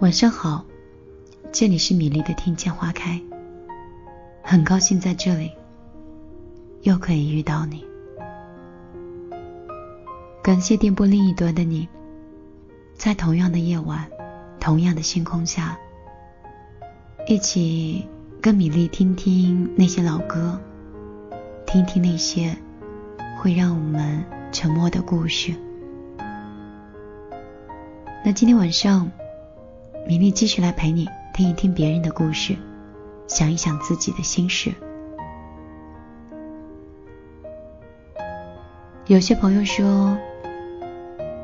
晚上好，这里是米粒的听见花开，很高兴在这里又可以遇到你。感谢电波另一端的你，在同样的夜晚，同样的星空下，一起跟米粒听听那些老歌，听听那些会让我们沉默的故事。那今天晚上。米粒继续来陪你听一听别人的故事，想一想自己的心事。有些朋友说：“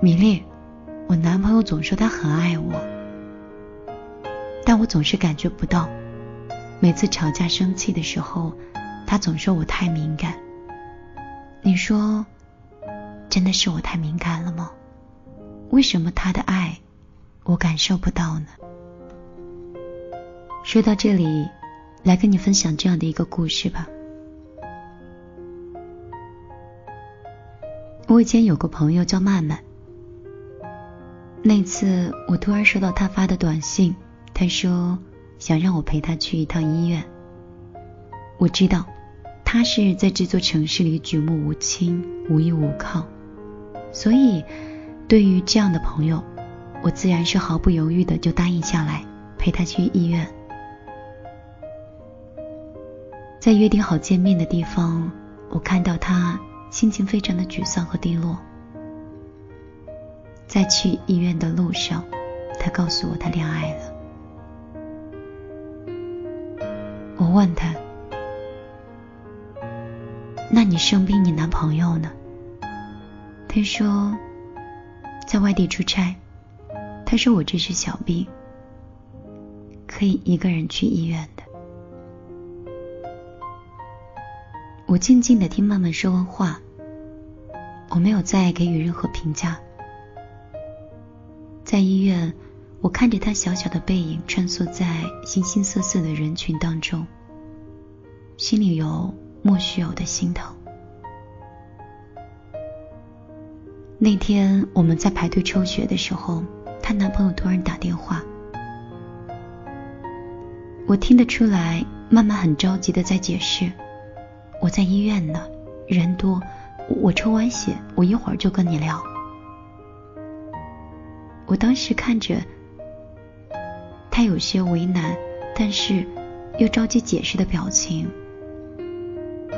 米粒，我男朋友总说他很爱我，但我总是感觉不到。每次吵架生气的时候，他总说我太敏感。你说，真的是我太敏感了吗？为什么他的爱？”我感受不到呢。说到这里，来跟你分享这样的一个故事吧。我以前有个朋友叫曼曼。那次我突然收到他发的短信，他说想让我陪他去一趟医院。我知道他是在这座城市里举目无亲、无依无靠，所以对于这样的朋友。我自然是毫不犹豫的就答应下来，陪他去医院。在约定好见面的地方，我看到他心情非常的沮丧和低落。在去医院的路上，他告诉我他恋爱了。我问他：“那你生病，你男朋友呢？”他说：“在外地出差。”他说：“我这是小病，可以一个人去医院的。”我静静的听曼曼说完话，我没有再给予任何评价。在医院，我看着他小小的背影穿梭在形形色色的人群当中，心里有莫须有的心疼。那天我们在排队抽血的时候。她男朋友突然打电话，我听得出来，曼曼很着急的在解释：“我在医院呢，人多，我抽完血，我一会儿就跟你聊。”我当时看着他有些为难，但是又着急解释的表情，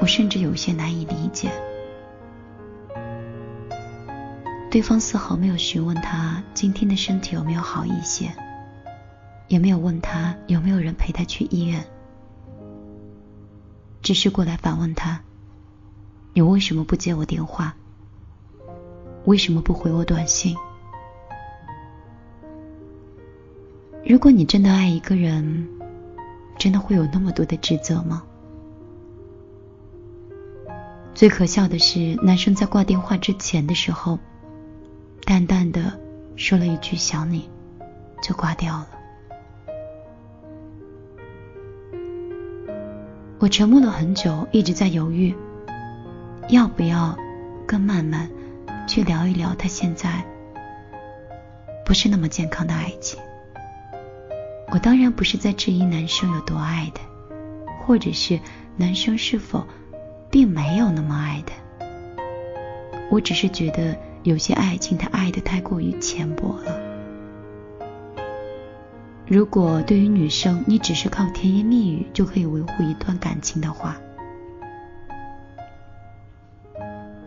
我甚至有些难以理解。对方丝毫没有询问他今天的身体有没有好一些，也没有问他有没有人陪他去医院，只是过来反问他：“你为什么不接我电话？为什么不回我短信？”如果你真的爱一个人，真的会有那么多的指责吗？最可笑的是，男生在挂电话之前的时候。淡淡的说了一句“想你”，就挂掉了。我沉默了很久，一直在犹豫，要不要跟曼曼去聊一聊他现在不是那么健康的爱情。我当然不是在质疑男生有多爱的，或者是男生是否并没有那么爱的，我只是觉得。有些爱情，他爱的太过于浅薄了。如果对于女生，你只是靠甜言蜜语就可以维护一段感情的话，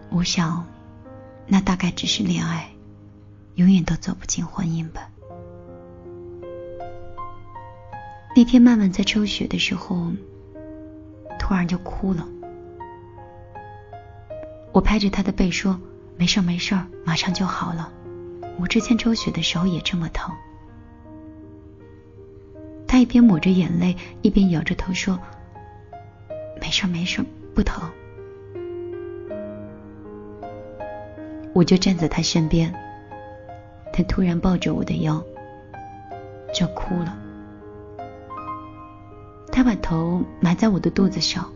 我想，那大概只是恋爱，永远都走不进婚姻吧。那天曼曼在抽血的时候，突然就哭了。我拍着她的背说。没事儿，没事儿，马上就好了。我之前抽血的时候也这么疼。他一边抹着眼泪，一边摇着头说：“没事儿，没事儿，不疼。”我就站在他身边，他突然抱着我的腰，就哭了。他把头埋在我的肚子上。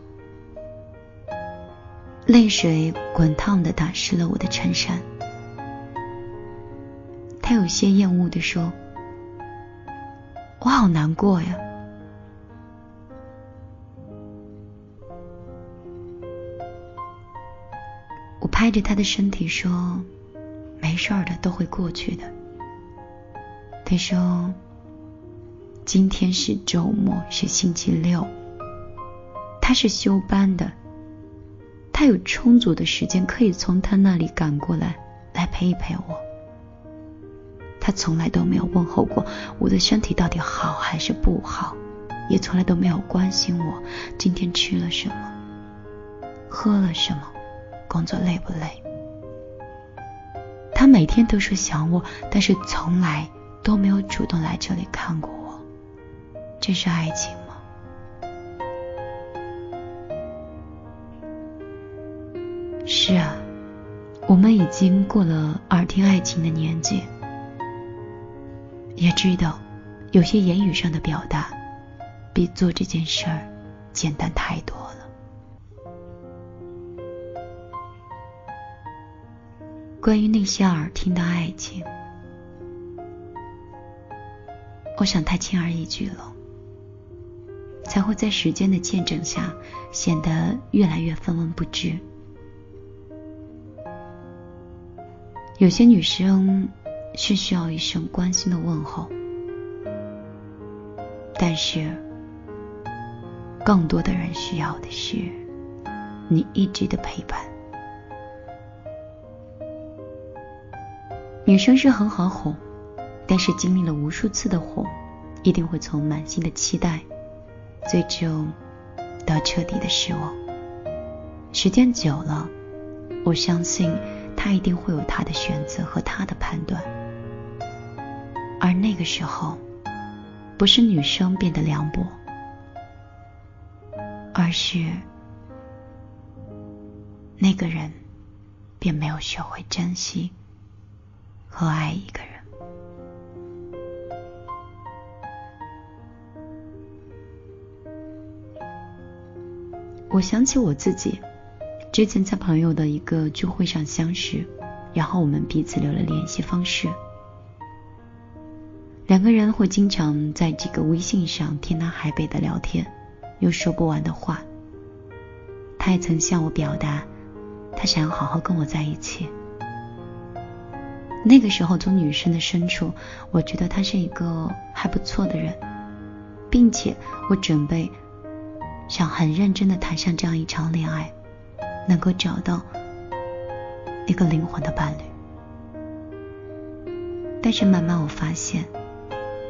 泪水滚烫的打湿了我的衬衫。他有些厌恶的说：“我好难过呀。我拍着他的身体说：“没事的，都会过去的。”他说：“今天是周末，是星期六，他是休班的，他有充足的时间可以从他那里赶过来，来陪一陪我。他从来都没有问候过我的身体到底好还是不好，也从来都没有关心我今天吃了什么，喝了什么。”工作累不累？他每天都说想我，但是从来都没有主动来这里看过我。这是爱情是啊，我们已经过了耳听爱情的年纪，也知道有些言语上的表达比做这件事儿简单太多了。关于那些耳听的爱情，我想太轻而易举了，才会在时间的见证下显得越来越分文不值。有些女生是需要一声关心的问候，但是更多的人需要的是你一直的陪伴。女生是很好哄，但是经历了无数次的哄，一定会从满心的期待，最终到彻底的失望。时间久了，我相信他一定会有他的选择和他的判断，而那个时候，不是女生变得凉薄，而是那个人便没有学会珍惜。和爱一个人，我想起我自己之前在朋友的一个聚会上相识，然后我们彼此留了联系方式。两个人会经常在这个微信上天南海北的聊天，有说不完的话。他也曾向我表达，他想要好好跟我在一起。那个时候，从女生的深处，我觉得他是一个还不错的人，并且我准备想很认真的谈上这样一场恋爱，能够找到一个灵魂的伴侣。但是慢慢我发现，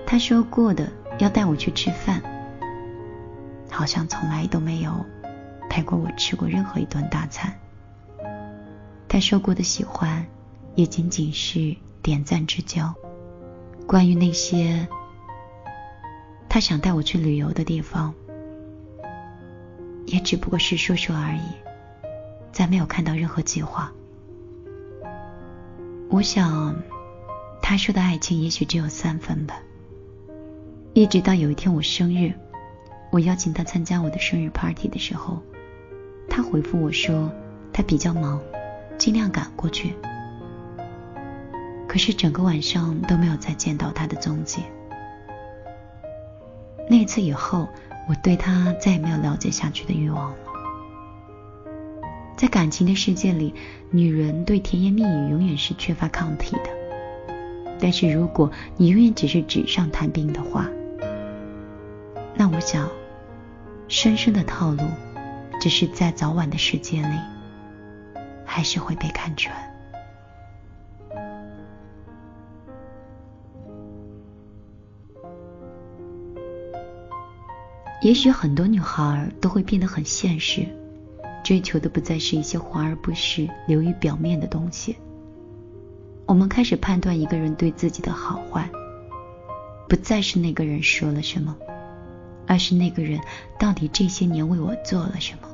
他说过的要带我去吃饭，好像从来都没有陪过我吃过任何一顿大餐。他说过的喜欢。也仅仅是点赞之交。关于那些他想带我去旅游的地方，也只不过是说说而已，再没有看到任何计划。我想，他说的爱情也许只有三分吧。一直到有一天我生日，我邀请他参加我的生日 party 的时候，他回复我说他比较忙，尽量赶过去。可是整个晚上都没有再见到他的踪迹。那次以后，我对他再也没有了解下去的欲望了。在感情的世界里，女人对甜言蜜语永远是缺乏抗体的。但是如果你永远只是纸上谈兵的话，那我想，深深的套路，只是在早晚的时间里，还是会被看穿。也许很多女孩都会变得很现实，追求的不再是一些华而不实、流于表面的东西。我们开始判断一个人对自己的好坏，不再是那个人说了什么，而是那个人到底这些年为我做了什么。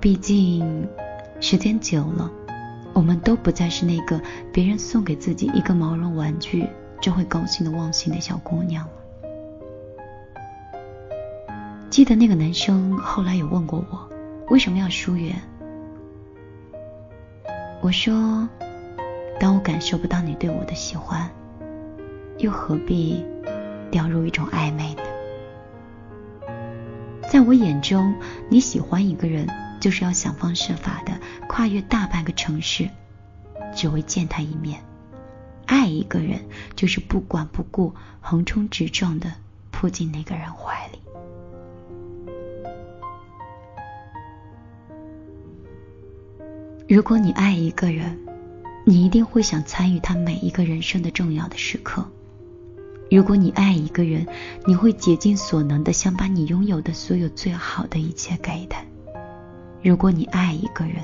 毕竟，时间久了，我们都不再是那个别人送给自己一个毛绒玩具就会高兴的忘形的小姑娘了。记得那个男生后来有问过我，为什么要疏远？我说，当我感受不到你对我的喜欢，又何必掉入一种暧昧呢？在我眼中，你喜欢一个人，就是要想方设法的跨越大半个城市，只为见他一面；爱一个人，就是不管不顾、横冲直撞的扑进那个人怀如果你爱一个人，你一定会想参与他每一个人生的重要的时刻。如果你爱一个人，你会竭尽所能的想把你拥有的所有最好的一切给他。如果你爱一个人，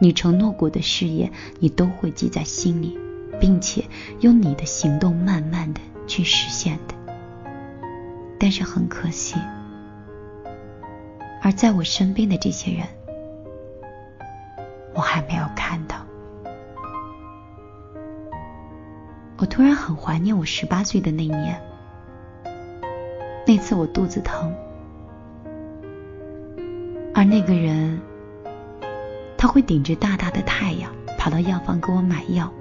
你承诺过的誓言，你都会记在心里，并且用你的行动慢慢的去实现的。但是很可惜，而在我身边的这些人，我还没有看到。我突然很怀念我十八岁的那年，那次我肚子疼，而那个人，他会顶着大大的太阳跑到药房给我买药，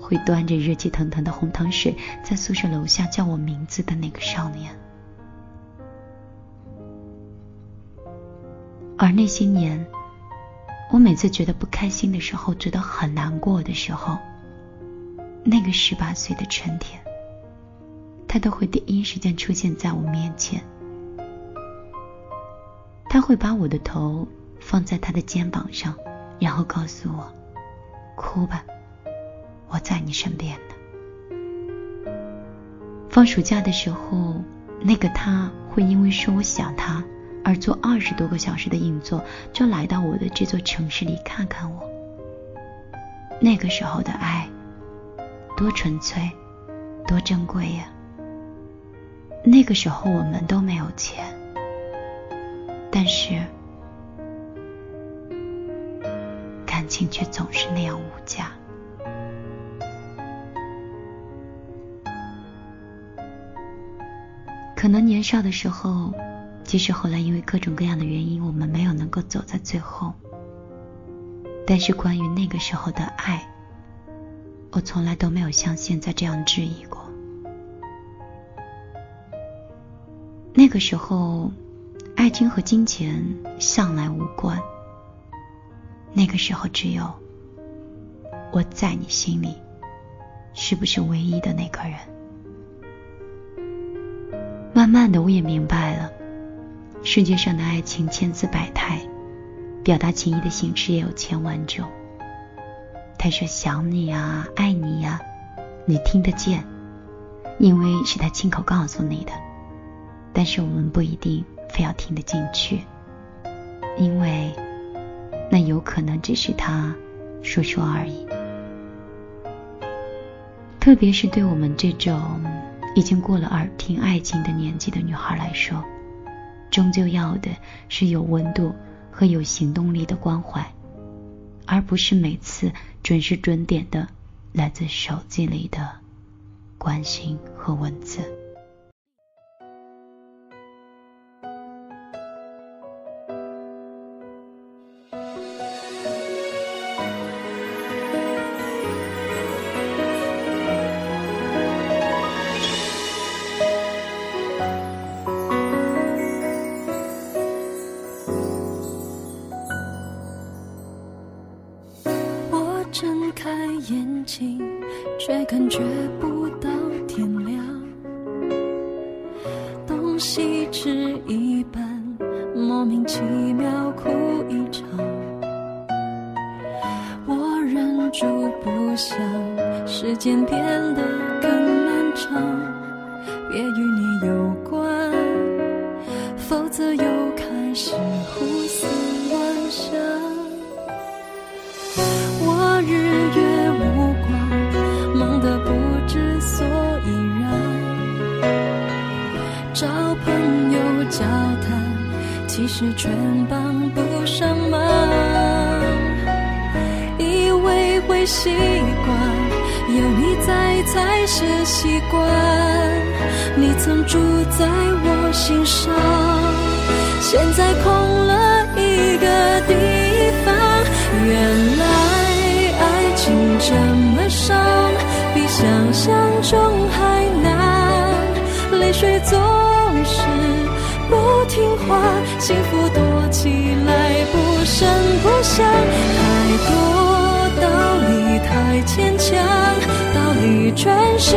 会端着热气腾腾的红糖水在宿舍楼下叫我名字的那个少年，而那些年，我每次觉得不开心的时候，觉得很难过的时候。那个十八岁的春天，他都会第一时间出现在我面前。他会把我的头放在他的肩膀上，然后告诉我：“哭吧，我在你身边呢。”放暑假的时候，那个他会因为说我想他而坐二十多个小时的硬座，就来到我的这座城市里看看我。那个时候的爱。多纯粹，多珍贵呀！那个时候我们都没有钱，但是感情却总是那样无价。可能年少的时候，即使后来因为各种各样的原因，我们没有能够走在最后，但是关于那个时候的爱。我从来都没有像现在这样质疑过。那个时候，爱情和金钱向来无关。那个时候，只有我在你心里是不是唯一的那个人。慢慢的，我也明白了，世界上的爱情千姿百态，表达情意的形式也有千万种。他说想你呀，爱你呀，你听得见，因为是他亲口告诉你的。但是我们不一定非要听得进去，因为那有可能只是他说说而已。特别是对我们这种已经过了耳听爱情的年纪的女孩来说，终究要的是有温度和有行动力的关怀。而不是每次准时准点的来自手机里的关心和文字。却感觉不到天亮，东西吃一半，莫名其妙哭一场。我忍住不想，时间变得更漫长，别与你找朋友交谈，其实全帮不上忙。以为会习惯，有你在才是习惯。你曾住在我心上，现在空了一个地方。原来爱情这么伤，比想象中还难。泪水总是不听话，幸福躲起来不声不响。太多道理太牵强，道理全是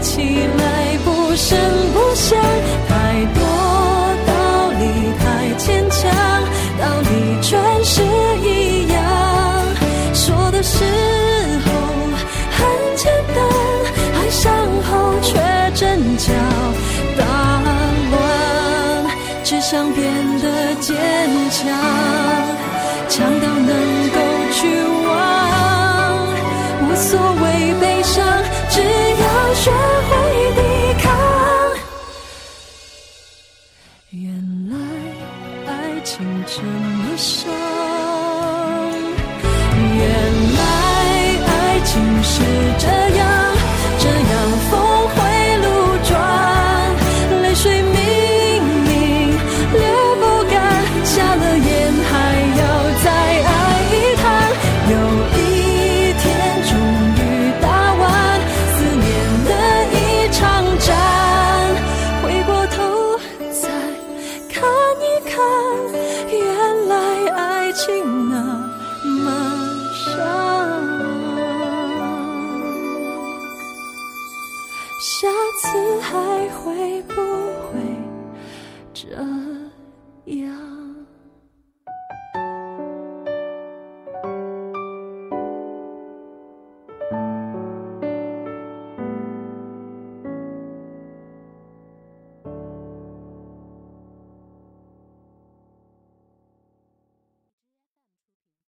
情情这么伤，原来爱情是真